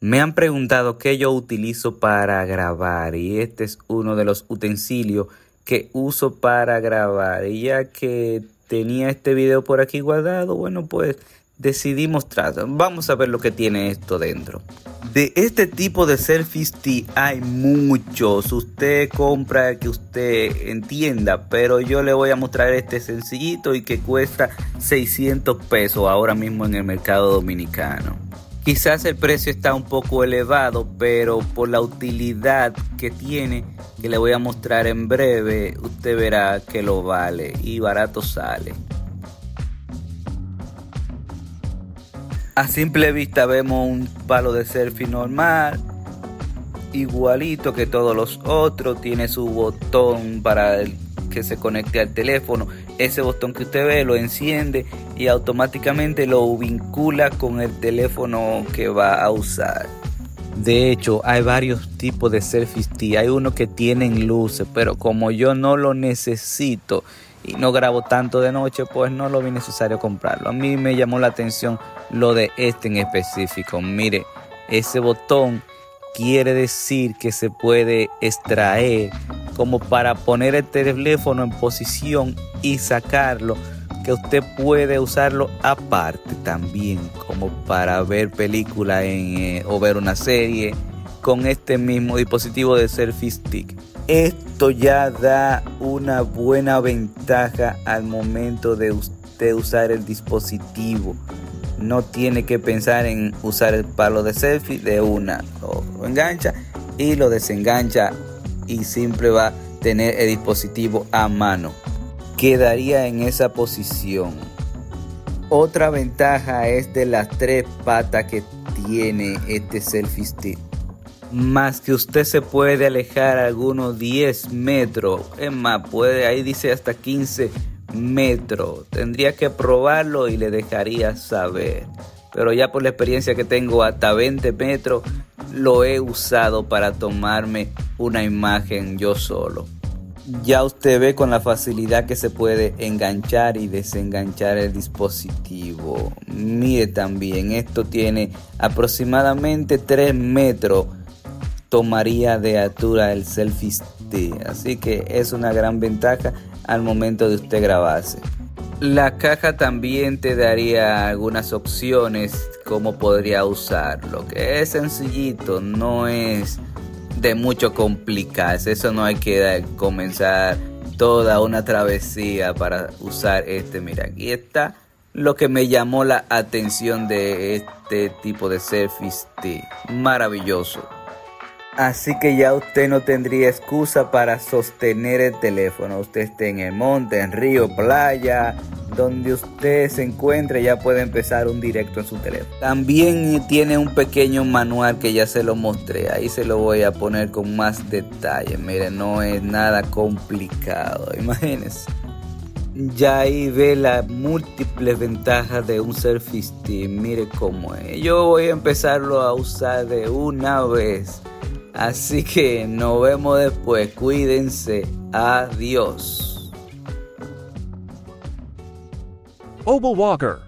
Me han preguntado qué yo utilizo para grabar y este es uno de los utensilios que uso para grabar. Y ya que tenía este video por aquí guardado, bueno pues decidí mostrarlo. Vamos a ver lo que tiene esto dentro. De este tipo de selfie stick hay muchos. Usted compra que usted entienda, pero yo le voy a mostrar este sencillito y que cuesta 600 pesos ahora mismo en el mercado dominicano. Quizás el precio está un poco elevado, pero por la utilidad que tiene, que le voy a mostrar en breve, usted verá que lo vale y barato sale. A simple vista vemos un palo de selfie normal, igualito que todos los otros, tiene su botón para que se conecte al teléfono ese botón que usted ve lo enciende y automáticamente lo vincula con el teléfono que va a usar. De hecho, hay varios tipos de selfie stick. Hay unos que tienen luces, pero como yo no lo necesito y no grabo tanto de noche, pues no lo vi necesario comprarlo. A mí me llamó la atención lo de este en específico. Mire, ese botón quiere decir que se puede extraer como para poner el teléfono en posición y sacarlo, que usted puede usarlo aparte también, como para ver película eh, o ver una serie con este mismo dispositivo de selfie stick. Esto ya da una buena ventaja al momento de usted usar el dispositivo. No tiene que pensar en usar el palo de selfie de una. Lo engancha y lo desengancha y siempre va a tener el dispositivo a mano. Quedaría en esa posición. Otra ventaja es de las tres patas que tiene este selfie stick. Más que usted se puede alejar algunos 10 metros. Es más, puede, ahí dice hasta 15 metros. Tendría que probarlo y le dejaría saber. Pero ya por la experiencia que tengo hasta 20 metros lo he usado para tomarme una imagen yo solo. Ya usted ve con la facilidad que se puede enganchar y desenganchar el dispositivo. Mire también, esto tiene aproximadamente 3 metros. Tomaría de altura el selfie stick. Así que es una gran ventaja al momento de usted grabarse. La caja también te daría algunas opciones cómo podría usarlo, que es sencillito, no es de mucho complicarse, eso no hay que comenzar toda una travesía para usar este, mira, aquí está lo que me llamó la atención de este tipo de selfie stick, maravilloso. Así que ya usted no tendría excusa para sostener el teléfono. Usted esté en el monte, en río, playa, donde usted se encuentre, ya puede empezar un directo en su teléfono. También tiene un pequeño manual que ya se lo mostré. Ahí se lo voy a poner con más detalle. Mire, no es nada complicado. Imagínense. Ya ahí ve las múltiples ventajas de un selfie. Mire cómo es. Yo voy a empezarlo a usar de una vez. Así que nos vemos después. Cuídense. Adiós. Obel Walker.